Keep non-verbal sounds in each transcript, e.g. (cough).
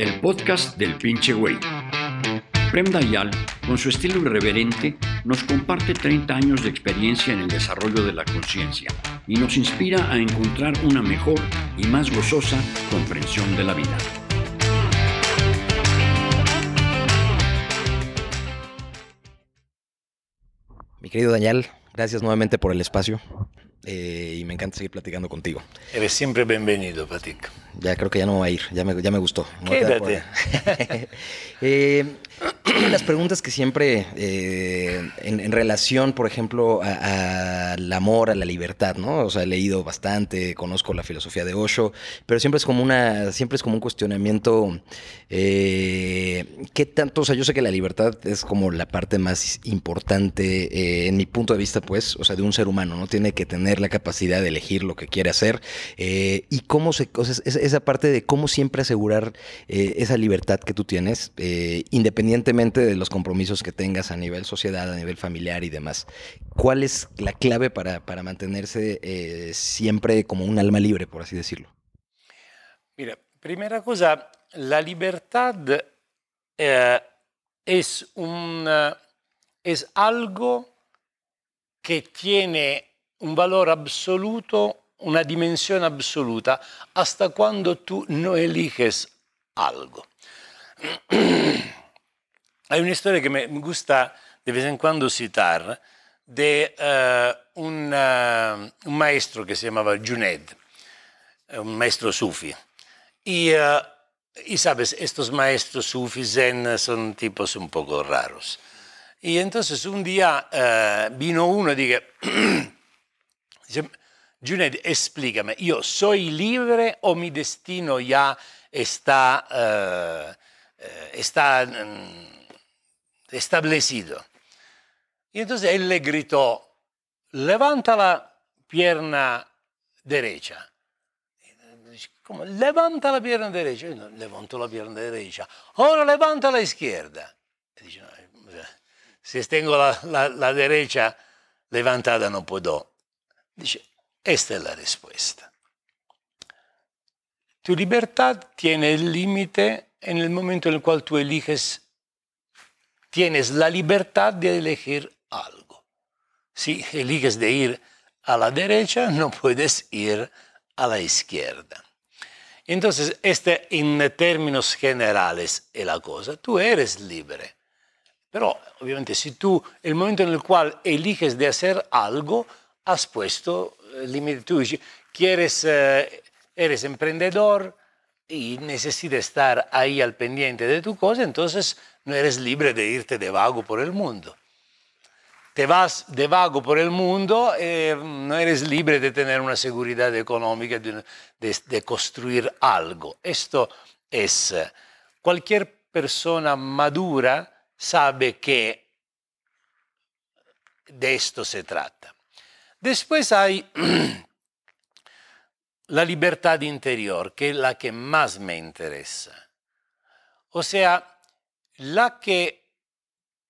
el podcast del pinche güey. Prem Dayal, con su estilo irreverente, nos comparte 30 años de experiencia en el desarrollo de la conciencia y nos inspira a encontrar una mejor y más gozosa comprensión de la vida. Mi querido Daniel, gracias nuevamente por el espacio eh, y me encanta seguir platicando contigo. Eres siempre bienvenido, Patic. Ya creo que ya no voy a ir, ya me, ya me gustó. Me Quédate. (laughs) eh, las preguntas que siempre, eh, en, relación, por ejemplo, al amor, a la libertad, ¿no? O sea, he leído bastante, conozco la filosofía de Osho, pero siempre es como una, siempre es como un cuestionamiento, eh, ¿qué tanto? O sea, yo sé que la libertad es como la parte más importante, eh, en mi punto de vista, pues, o sea, de un ser humano, ¿no? Tiene que tener la capacidad de elegir lo que quiere hacer y cómo se, sea, esa parte de cómo siempre asegurar esa libertad que tú tienes, independientemente de los compromisos que tengas a nivel sociedad, a nivel familiar y demás. ¿Cuál es la clave para, para mantenerse eh, siempre como un alma libre, por así decirlo? Mira, primera cosa, la libertad eh, es, un, es algo que tiene un valor absoluto, una dimensión absoluta, hasta cuando tú no eliges algo. (clears throat) Hay una historia que me gusta de vez en cuando citar de uh, un, uh, un, maestro que se llamaba Junaid, un maestro sufi. Y, uh, y, sabes, estos maestros sufis zen son tipos un poco raros. Y entonces un día vino uno y dije, (clears throat) dice, Junaid, explícame, ¿yo soy libre o mi destino ya está... está um, establecido. Y entonces él le gritó, levanta la pierna derecha. ¿Cómo? Levanta la pierna derecha. No, levanto la pierna derecha. Ahora levanta la izquierda. Y dice, no, si tengo la, la, la, derecha levantada no puedo. Dice, esta es la respuesta. Tu libertad tiene el límite en el momento en el cual tú eliges tienes la libertad de elegir algo. Si eliges de ir a la derecha, no puedes ir a la izquierda. Entonces, este en términos generales es la cosa. Tú eres libre. Pero, obviamente, si tú, el momento en el cual eliges de hacer algo, has puesto límite. Tú quieres, eh, eres emprendedor y necesitas estar ahí al pendiente de tu cosa, entonces no eres libre de irte de vago por el mundo. Te vas de vago por el mundo, eh, no eres libre de tener una seguridad económica, de, de, de construir algo. Esto es, cualquier persona madura sabe que de esto se trata. Después hay (clears throat) la libertad interior, que es la que más me interesa. O sea, la que,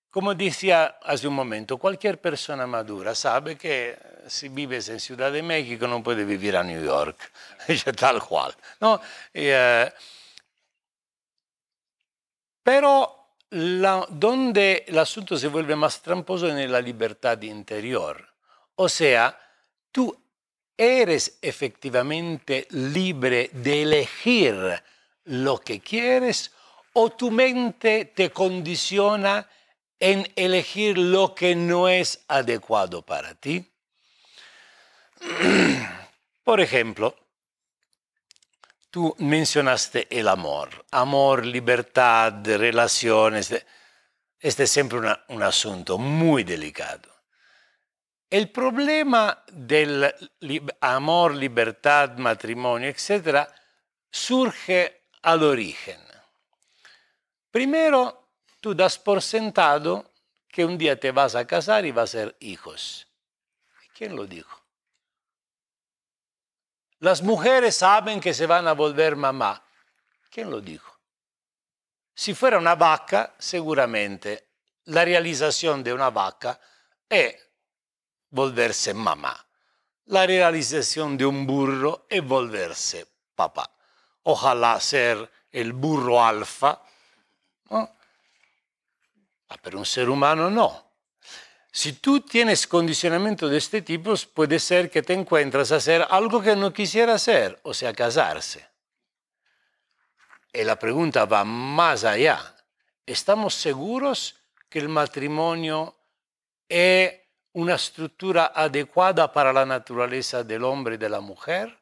como decía hace un momento, cualquier persona madura sabe que si vives en Ciudad de México no puede vivir a New York, (laughs) tal cual. ¿no? Eh, pero la, donde el asunto se vuelve más tramposo es en la libertad interior. O sea, tú eres efectivamente libre de elegir lo que quieres o tu mente te condiciona en elegir lo que no es adecuado para ti? (clears throat) Por ejemplo, tú mencionaste el amor, amor, libertad, relaciones. Este es siempre un asunto muy delicado. El problema del amor, libertad, matrimonio, etc., surge al origen. Primero, tú das por sentado que un día te vas a casar y va a ser hijos. ¿Quién lo dijo? Las mujeres saben que se van a volver mamá. ¿Quién lo dijo? Si fuera una vaca, seguramente la realización de una vaca es volverse mamá. La realización de un burro es volverse papá. Ojalá ser el burro alfa. ¿no? Ah, pero un ser humano no. Si tú tienes condicionamiento de este tipo, puede ser que te encuentras a hacer algo que no quisiera hacer, o sea, casarse. Y la pregunta va más allá. ¿Estamos seguros que el matrimonio es una estructura adecuada para la naturaleza del hombre y de la mujer?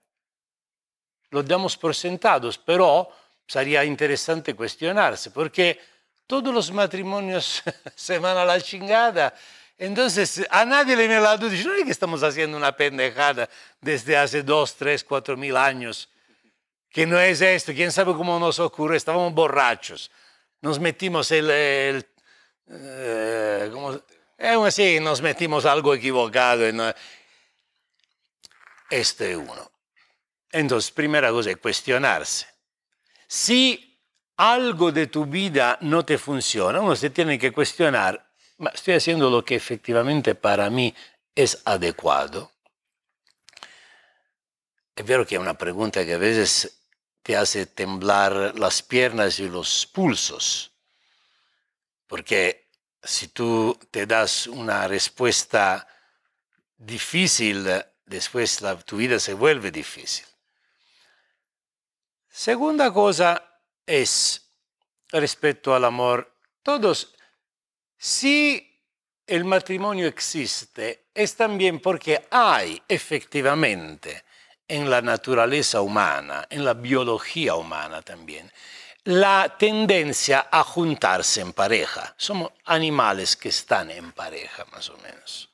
Lo damos por sentados, pero sería interesante cuestionarse, porque todos los matrimonios (laughs) se van a la chingada entonces, a nadie le viene la duda, no es que estamos haciendo una pendejada desde hace dos, tres, cuatro mil años, que no es esto, quién sabe cómo nos ocurre, estábamos borrachos, nos metimos el, el eh, eh, sí, nos metimos algo equivocado. En, este es uno. Entonces, primera cosa es cuestionarse. Si algo de tu vida no te funciona, uno se tiene que cuestionar estoy haciendo lo que efectivamente para mí es adecuado. Es vero que es una pregunta que a veces te hace temblar las piernas y los pulsos, porque si tú te das una respuesta difícil, después tu vida se vuelve difícil. Segunda cosa es respecto al amor. Todos si el matrimonio existe, es también porque hay efectivamente en la naturaleza humana, en la biología humana también, la tendencia a juntarse en pareja. Somos animales que están en pareja, más o menos.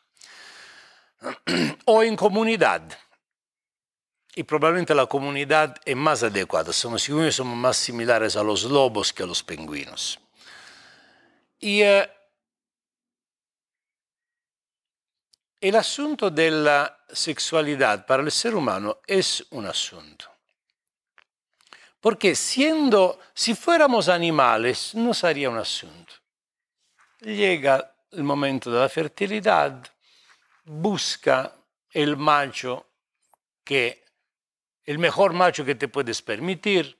(clears throat) o en comunidad. Y probablemente la comunidad es más adecuada. Somos, somos más similares a los lobos que a los pingüinos. Y eh, El asunto de la sexualidad para el ser humano es un asunto. Porque siendo, si fuéramos animales, no sería un asunto. Llega el momento de la fertilidad, busca el macho que, el mejor macho que te puedes permitir,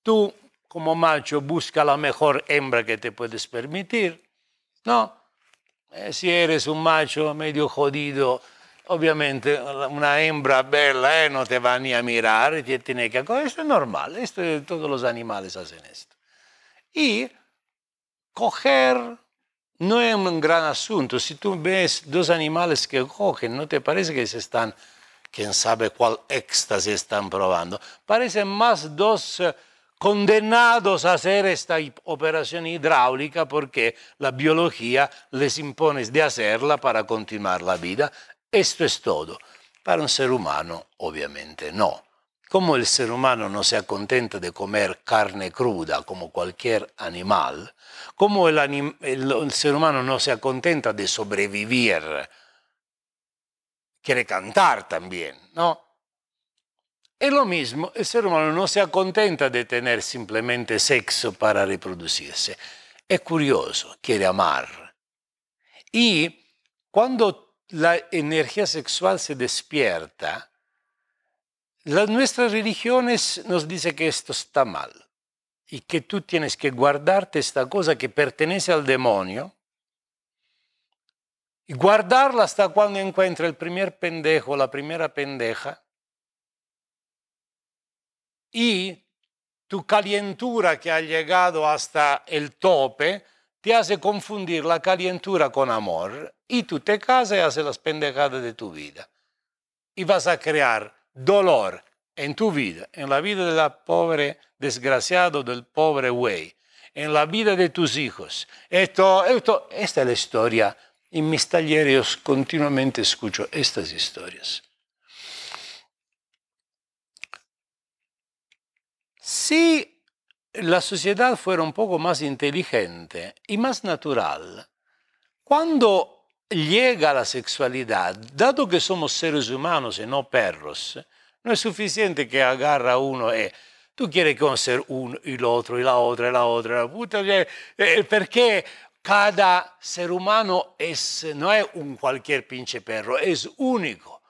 tú como macho busca la mejor hembra que te puedes permitir, ¿no? Eh, si eres un macho medio jodido, obviamente una hembra bella eh, no te va ni a mirar, y tiene que... Esto es normal, esto, todos los animales hacen esto. Y coger no es un gran asunto. Si tú ves dos animales que cogen, ¿no te parece que se están, quién sabe cuál éxtasis están probando? Parecen más dos eh, condenados a hacer esta operación hidráulica porque la biología les impone de hacerla para continuar la vida. Esto es todo. Para un ser humano, obviamente no. Como el ser humano no se contenta de comer carne cruda como cualquier animal, como el, ser humano no se contenta de sobrevivir, quiere cantar también, ¿no? Es lo mismo, el ser humano no se contenta de tener simplemente sexo para reproducirse. Es curioso, quiere amar. Y cuando la energía sexual se despierta, las nuestras religiones nos dicen que esto está mal y que tú tienes que guardarte esta cosa que pertenece al demonio y guardarla hasta cuando encuentra el primer pendejo, la primera pendeja y tu calentura que ha llegado hasta el tope te hace confundir la calentura con amor y tú te casas y haces las pendejadas de tu vida. Y vas a crear dolor en tu vida, en la vida del pobre desgraciado, del pobre güey, en la vida de tus hijos. Esto, esto, esta es la historia. En mis talleres continuamente escucho estas historias. Si la sociedad fuera un poco más inteligente y más natural, cuando llega la sexualidad, dado que somos seres humanos y no perros, no es suficiente que agarra uno y tú quieres conocer uno y el otro y la otra y la otra, puta, eh, porque cada ser humano es, no es un cualquier pinche perro, es único.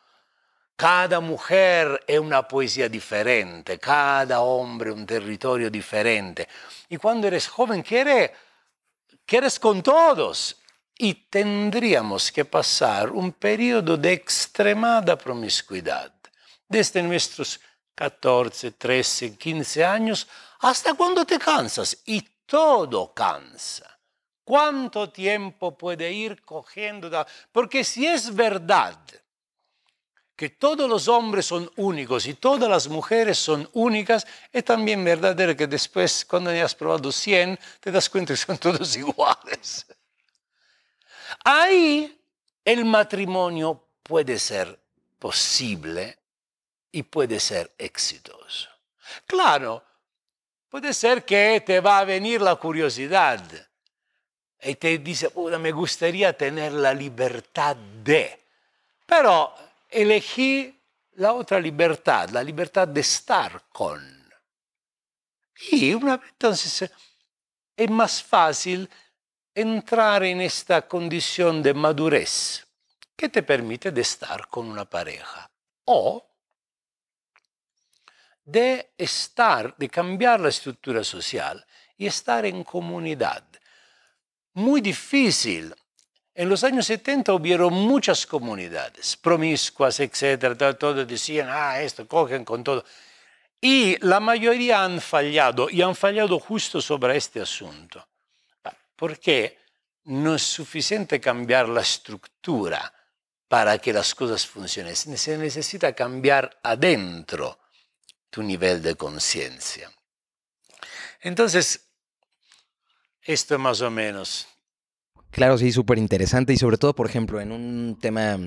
cada mujer es una poesía diferente, cada hombre un territorio diferente. Y cuando eres joven quieres, quieres con todos. Y tendríamos que pasar un periodo de extremada promiscuidad, desde nuestros 14, 13, 15 años hasta cuando te cansas. Y todo cansa. ¿Cuánto tiempo puede ir cogiendo? Porque si es verdad que todos los hombres son únicos y todas las mujeres son únicas, es también verdadero que después, cuando ya has probado 100, te das cuenta que son todos (laughs) iguales. Ahí el matrimonio puede ser posible y puede ser exitoso. Claro, puede ser que te va a venir la curiosidad y te dice, me gustaría tener la libertad de, pero elegí la otra libertad, la libertad de estar con. Y una, entonces es más fácil entrar en esta condición de madurez que te permite de estar con una pareja o de estar, de cambiar la estructura social y estar en comunidad muy difícil. En los años 70 hubieron muchas comunidades, promiscuas, etcétera, todos decían, ah, esto, cogen con todo. Y la mayoría han fallado, y han fallado justo sobre este asunto. Porque no es suficiente cambiar la estructura para que las cosas funcionen. Se necesita cambiar adentro tu nivel de conciencia. Entonces, esto más o menos. Claro, sí, súper interesante y sobre todo, por ejemplo, en un tema,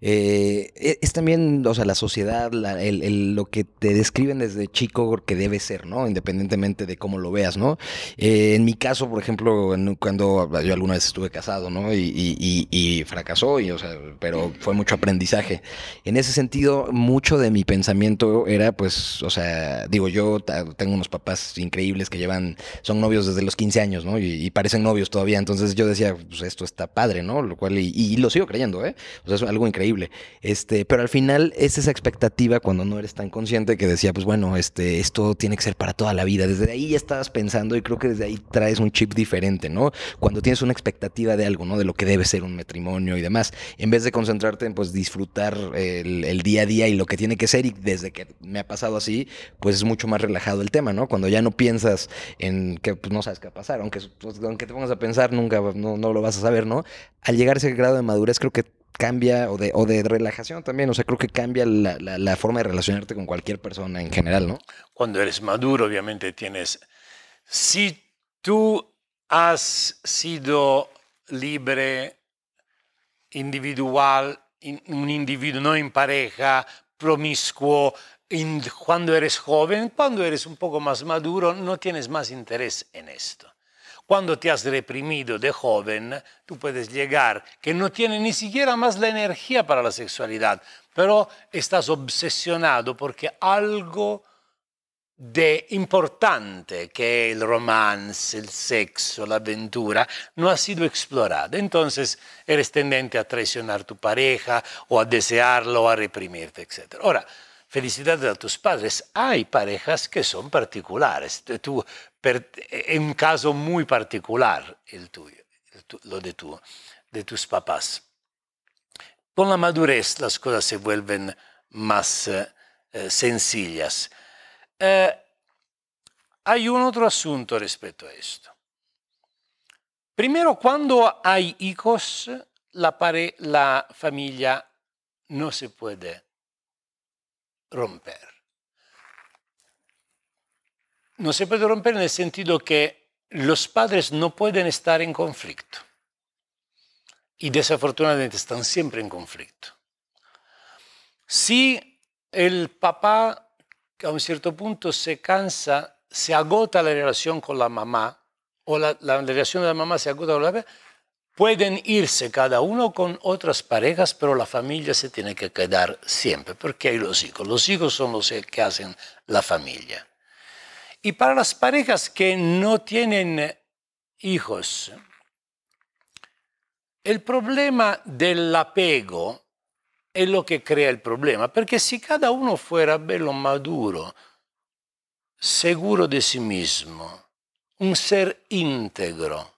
eh, e, es también, o sea, la sociedad, lo que te describen desde chico que debe ser, ¿no? Independientemente de cómo lo veas, ¿no? Eh, en mi caso, por ejemplo, cuando yo alguna vez estuve casado, ¿no? Y, fracasó, y, o sea, pero fue mucho aprendizaje. En ese sentido, mucho de mi pensamiento era, pues, o sea, digo, yo tengo unos papás increíbles que llevan, son novios desde los 15 años, ¿no? y parecen novios todavía, entonces yo decía, pues esto está padre, ¿no? Lo cual, y, lo sigo creyendo, ¿eh? O sea, es algo increíble. Este, pero al final es esa expectativa cuando no eres tan consciente que decía, pues bueno, este, esto tiene que ser para toda la vida. Desde ahí ya estabas pensando y creo que desde ahí traes un chip diferente, ¿no? Cuando tienes una expectativa de algo, ¿no? De lo que debe ser un matrimonio y demás, en vez de concentrarte en pues disfrutar el, el día a día y lo que tiene que ser, y desde que me ha pasado así, pues es mucho más relajado el tema, ¿no? Cuando ya no piensas en que pues, no sabes qué va a pasar, aunque, pues, aunque te pongas a pensar, nunca no, no lo vas a saber, ¿no? Al llegar a ese grado de madurez creo que cambia, o de, o de relajación también, o sea, creo que cambia la, la, forma de relacionarte con cualquier persona en general, ¿no? Cuando eres maduro, obviamente tienes... Si tú has sido libre, individual, un individuo no en pareja, promiscuo, cuando eres joven, cuando eres un poco más maduro, no tienes más interés en esto. Cuando te has reprimido de joven, tú puedes llegar, que no tiene ni siquiera más la energía para la sexualidad, pero estás obsesionado porque algo de importante que el romance, el sexo, la aventura, no ha sido explorado. Entonces eres tendente a traicionar tu pareja o a desearlo a reprimirte, etc. Ahora, felicidades a tus padres. Hay parejas que son particulares. Tú es un caso muy particular el tuyo, lo de, tu, de tus papás. Con la madurez las cosas se vuelven más eh, eh, sencillas. Eh, hay un otro asunto respecto a esto. Primero, cuando hay hijos, la, la familia no se puede romper no se puede romper en el sentido que los padres no pueden estar en conflicto. Y desafortunadamente están siempre en conflicto. Si el papá a un cierto punto se cansa, se agota la relación con la mamá, o la, relación de la mamá se agota con la mamá, pueden irse cada uno con otras parejas, pero la familia se tiene que quedar siempre, porque hay los hijos. Los hijos son los que hacen la familia. Y para las parejas que no tienen hijos, el problema del apego es lo que crea el problema, porque si cada uno fuera bello maduro, seguro de sí mismo, un ser íntegro,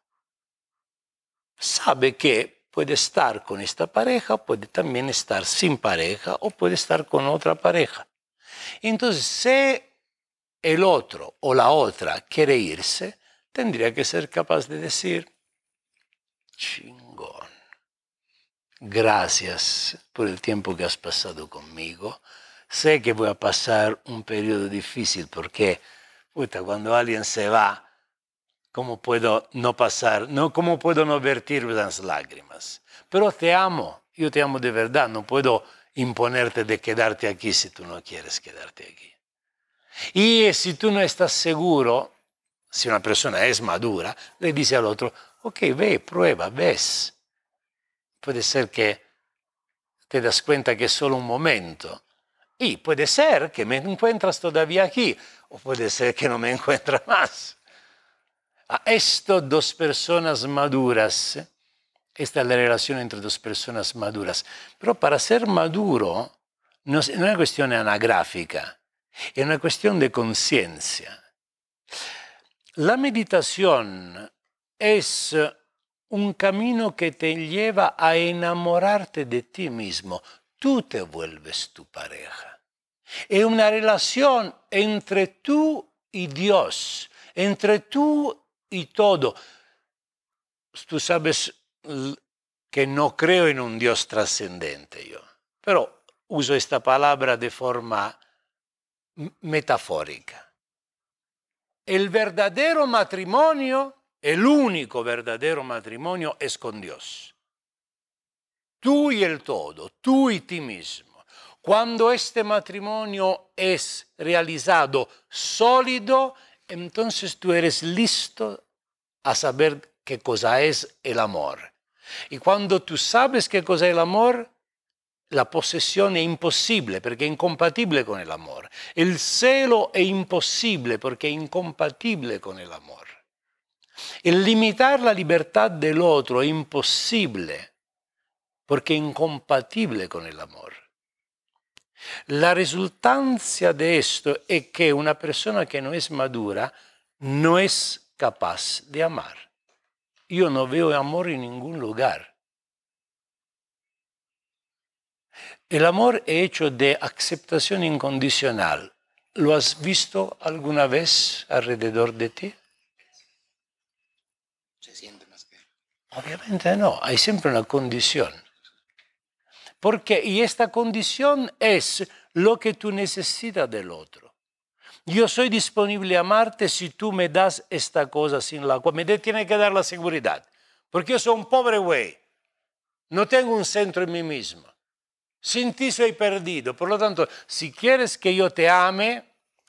sabe que puede estar con esta pareja, puede también estar sin pareja o puede estar con otra pareja. Entonces, si el otro o la otra quiere irse, tendría que ser capaz de decir, chingón, gracias por el tiempo que has pasado conmigo. Sé que voy a pasar un periodo difícil porque, puta, cuando alguien se va, ¿cómo puedo no pasar? No, ¿Cómo puedo no vertir las lágrimas? Pero te amo, yo te amo de verdad, no puedo imponerte de quedarte aquí si tú no quieres quedarte aquí. Y si tú no estás seguro, si una persona es madura, le dice al otro, ok, ve, prueba, ves. Puede ser que te das cuenta que es solo un momento. Y puede ser que me encuentras todavía aquí, o puede ser que no me (laughs) encuentras más. A esto dos personas maduras, esta es la relación entre dos personas maduras. Pero para ser maduro no es una cuestión anagráfica, es una cuestión de conciencia. La meditación es un camino que te lleva a enamorarte de ti mismo. Tú te vuelves tu pareja. Es una relación entre tú y Dios, entre tú y todo. Tú sabes que no creo en un Dios trascendente yo, pero uso esta palabra de forma metafórica. El verdadero matrimonio el único verdadero matrimonio es con Dios. Tú y el todo, tú y ti mismo. Cuando este matrimonio es realizado sólido, entonces tú eres listo a saber qué cosa es el amor. Y cuando tú sabes qué cosa es el amor, la posesión es imposible porque es incompatible con el amor. El celo es imposible porque es incompatible con el amor. El limitar la libertad del otro es imposible porque es incompatible con el amor. La resultancia de esto es que una persona que no es madura no es capaz de amar. Yo no veo amor en ningún lugar. El amor es hecho de aceptación incondicional. ¿Lo has visto alguna vez alrededor de ti? Obviamente no, hay siempre una condición. Porque, y esta condición es lo que tú necesitas del otro. Yo soy disponible a amarte si tú me das esta cosa sin la cual me tiene que dar la seguridad. Porque yo soy un pobre güey. No tengo un centro en mí mismo. Sin ti soy perdido. Por lo tanto, si quieres que yo te ame,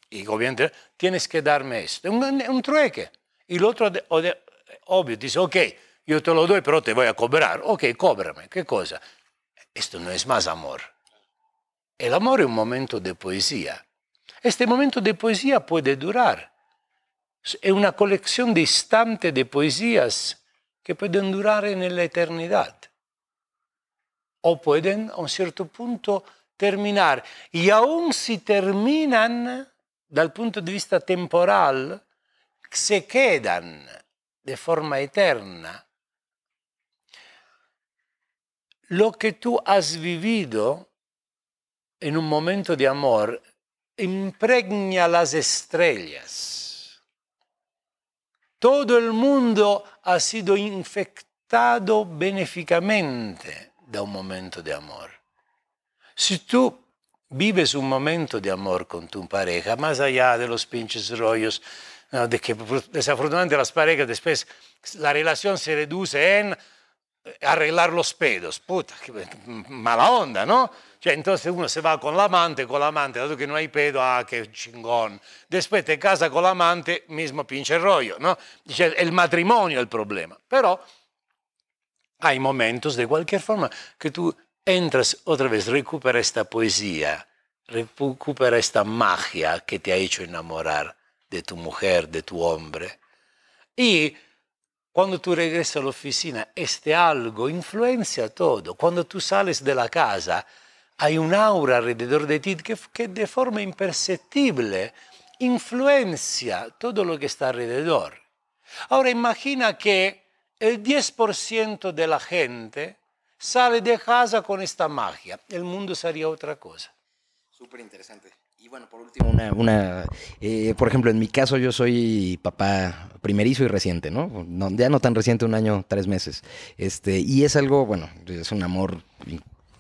y obviamente tienes que darme esto. Un, un trueque. Y el otro, obvio, dice, ok, yo te lo doy, pero te voy a cobrar. Ok, cóbrame. ¿Qué cosa? Esto no es más amor. El amor es un momento de poesía. Este momento de poesía puede durar. Es una colección de instantes de poesías que pueden durar en la eternidad. O pueden a un cierto punto terminar. Y aun si terminan, dal punto de vista temporal, se quedan de forma eterna lo que tú has vivido en un momento de amor impregna las estrellas. Todo el mundo ha sido infectado benéficamente da un momento de amor. Si tú vives un momento de amor con tu pareja, más allá de los pinches rollos, de que desafortunadamente las parejas después la relación se reduce en arreglar los pedos. Puta, mala onda, ¿no? Entonces uno se va con la amante, con la amante, dado que no hay pedo, ah, qué chingón. Después te casa con la amante, mismo pinche rollo, ¿no? el matrimonio es el problema. Pero hay momentos, de cualquier forma, que tú entras otra vez, recupera esta poesía, recupera esta magia que te ha hecho enamorar de tu mujer, de tu hombre. Y cuando tú regresas a la oficina, este algo influencia todo. Cuando tú sales de la casa, hay un aura alrededor de ti que, que de forma imperceptible influencia todo lo que está alrededor. Ahora imagina que el 10% de la gente sale de casa con esta magia. El mundo sería otra cosa. Súper interesante. Y bueno, por último, una, eh, por ejemplo, en mi caso yo soy papá primerizo y reciente, ¿no? ¿no? Ya no tan reciente, un año, tres meses. Este, y es algo, bueno, es un amor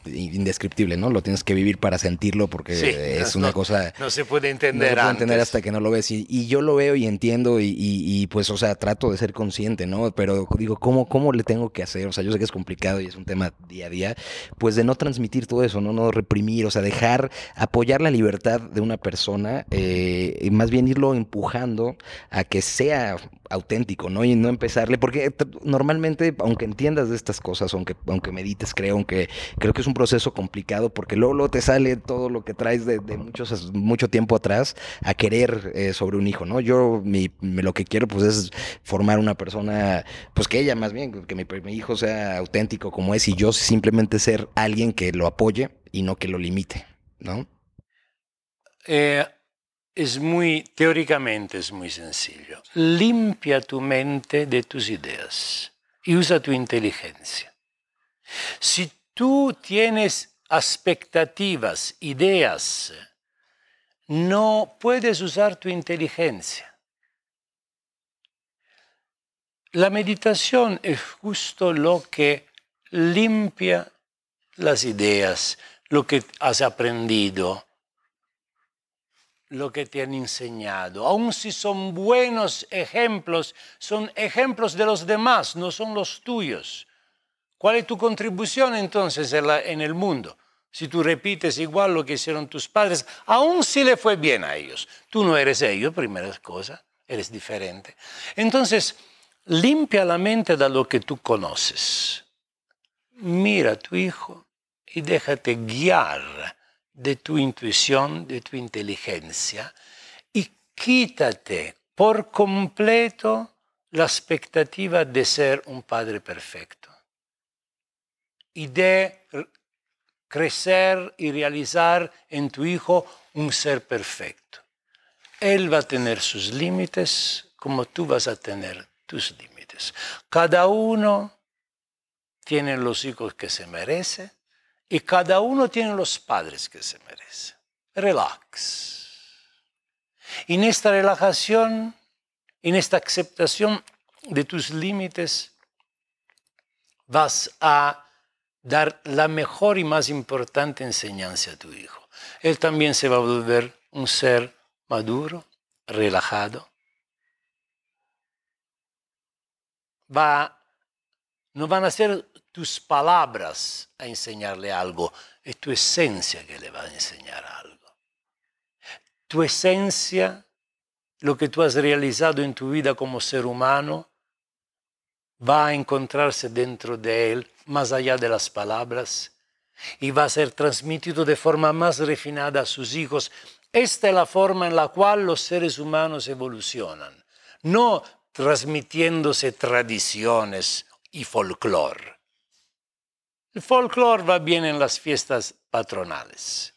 indescriptible, ¿no? Lo tienes que vivir para sentirlo porque es una cosa... No se puede entender. No se puede entender hasta que no lo ves. Y, yo lo veo y entiendo y, pues, o sea, trato de ser consciente, ¿no? Pero digo, ¿cómo, ¿cómo le tengo que hacer? O sea, yo sé que es complicado y es un tema día a día, pues de no transmitir todo eso, ¿no? No reprimir, o sea, dejar, apoyar la libertad de una persona eh, y más bien irlo empujando a que sea auténtico, ¿no? Y no empezarle, porque normalmente, aunque entiendas de estas cosas, aunque, aunque medites, creo, aunque creo que es un proceso complicado, porque luego, te sale todo lo que traes de, muchos, mucho tiempo atrás a querer eh, sobre un hijo, ¿no? Yo mi, lo que quiero, pues, es formar una persona, pues que ella más bien, que mi, mi hijo sea auténtico como es y yo simplemente ser alguien que lo apoye y no que lo limite, ¿no? Eh, es muy, teóricamente es muy sencillo. Limpia tu mente de tus ideas y usa tu inteligencia. Si tú tienes expectativas, ideas, no puedes usar tu inteligencia. La meditación es justo lo que limpia las ideas, lo que has aprendido, lo que te han enseñado. Aun si son buenos ejemplos, son ejemplos de los demás, no son los tuyos. ¿Cuál es tu contribución entonces en, el mundo? Si tú repites igual lo que hicieron tus padres, aun si le fue bien a ellos, tú no eres ellos, primera cosa, eres diferente. Entonces, limpia la mente de lo que tú conoces. Mira a tu hijo y déjate guiar de tu intuición, de tu inteligencia, y quítate por completo la expectativa de ser un padre perfecto y de crecer y realizar en tu hijo un ser perfecto. Él va a tener sus límites como tú vas a tener tus límites. Cada uno tiene los hijos que se merece y cada uno tiene los padres que se merece. Relax. En esta relajación, en esta aceptación de tus límites, vas a dar la mejor y más importante enseñanza a tu hijo. Él también se va a volver un ser maduro, relajado. Va, no van a ser tus palabras a enseñarle algo, es tu esencia que le va a enseñar algo. Tu esencia, lo que tú has realizado en tu vida como ser humano, va a encontrarse dentro de él, más allá de las palabras, y va a ser transmitido de forma más refinada a sus hijos. Esta es la forma en la cual los seres humanos evolucionan, no transmitiéndose tradiciones y folclore el folclore va bien en las fiestas patronales.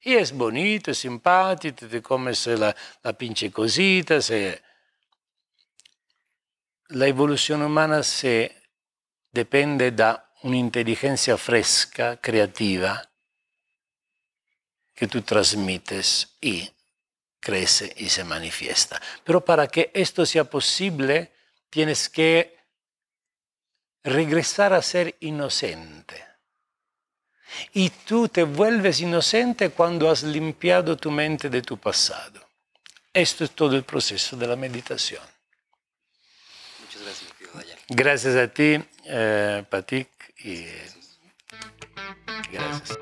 Y es bonito, es simpático, te comes la, la pinche cosita. Se... La evolución humana se depende de una inteligencia fresca, creativa, que tú transmites y crece y se manifiesta. Pero para que esto sea posible, tienes que regresar a ser inocente. Y tú te vuelves inocente cuando has limpiado tu mente de tu pasado. Esto es todo el proceso de la meditación. Muchas gracias, tío Gracias a ti, eh, Patik, y gracias.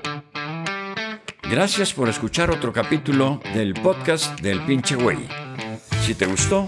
Gracias por escuchar otro capítulo del podcast del pinche güey. Si te gustó,